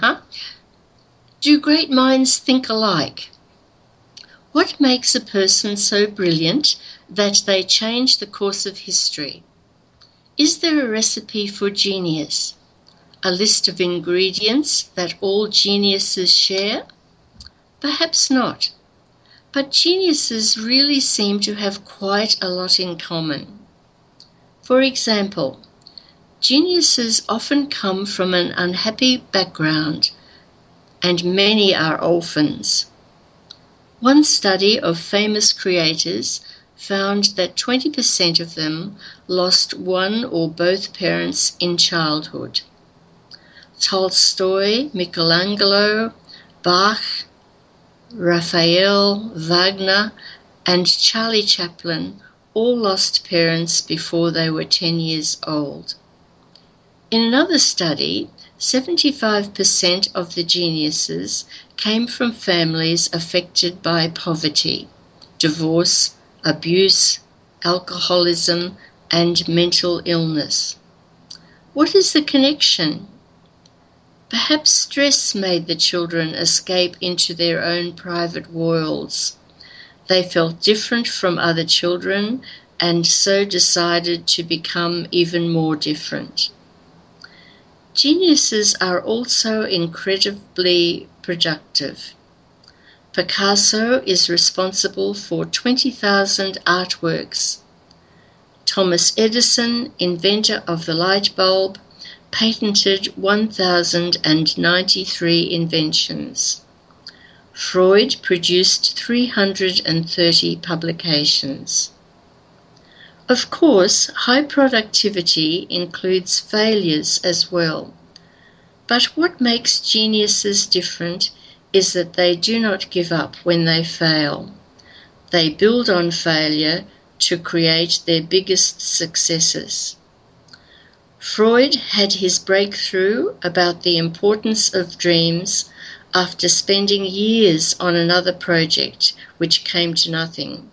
huh. Do great minds think alike? What makes a person so brilliant that they change the course of history? Is there a recipe for genius? A list of ingredients that all geniuses share? Perhaps not. But geniuses really seem to have quite a lot in common. For example, geniuses often come from an unhappy background, and many are orphans. One study of famous creators found that 20% of them lost one or both parents in childhood. Tolstoy, Michelangelo, Bach, Raphael, Wagner, and Charlie Chaplin all lost parents before they were 10 years old. In another study, 75% of the geniuses came from families affected by poverty, divorce, abuse, alcoholism, and mental illness. What is the connection? Perhaps stress made the children escape into their own private worlds. They felt different from other children and so decided to become even more different. Geniuses are also incredibly productive. Picasso is responsible for 20,000 artworks. Thomas Edison, inventor of the light bulb, patented 1,093 inventions. Freud produced 330 publications. Of course, high productivity includes failures as well. But what makes geniuses different is that they do not give up when they fail. They build on failure to create their biggest successes. Freud had his breakthrough about the importance of dreams after spending years on another project which came to nothing.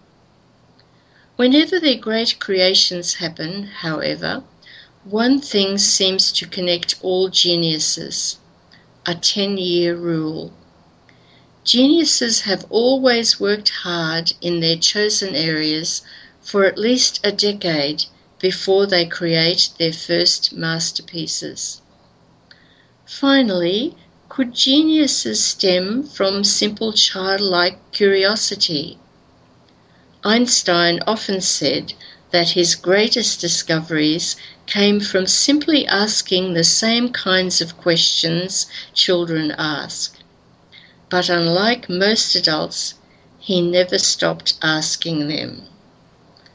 Whenever their great creations happen, however, one thing seems to connect all geniuses a 10 year rule. Geniuses have always worked hard in their chosen areas for at least a decade before they create their first masterpieces. Finally, could geniuses stem from simple childlike curiosity? Einstein often said that his greatest discoveries came from simply asking the same kinds of questions children ask. But unlike most adults, he never stopped asking them.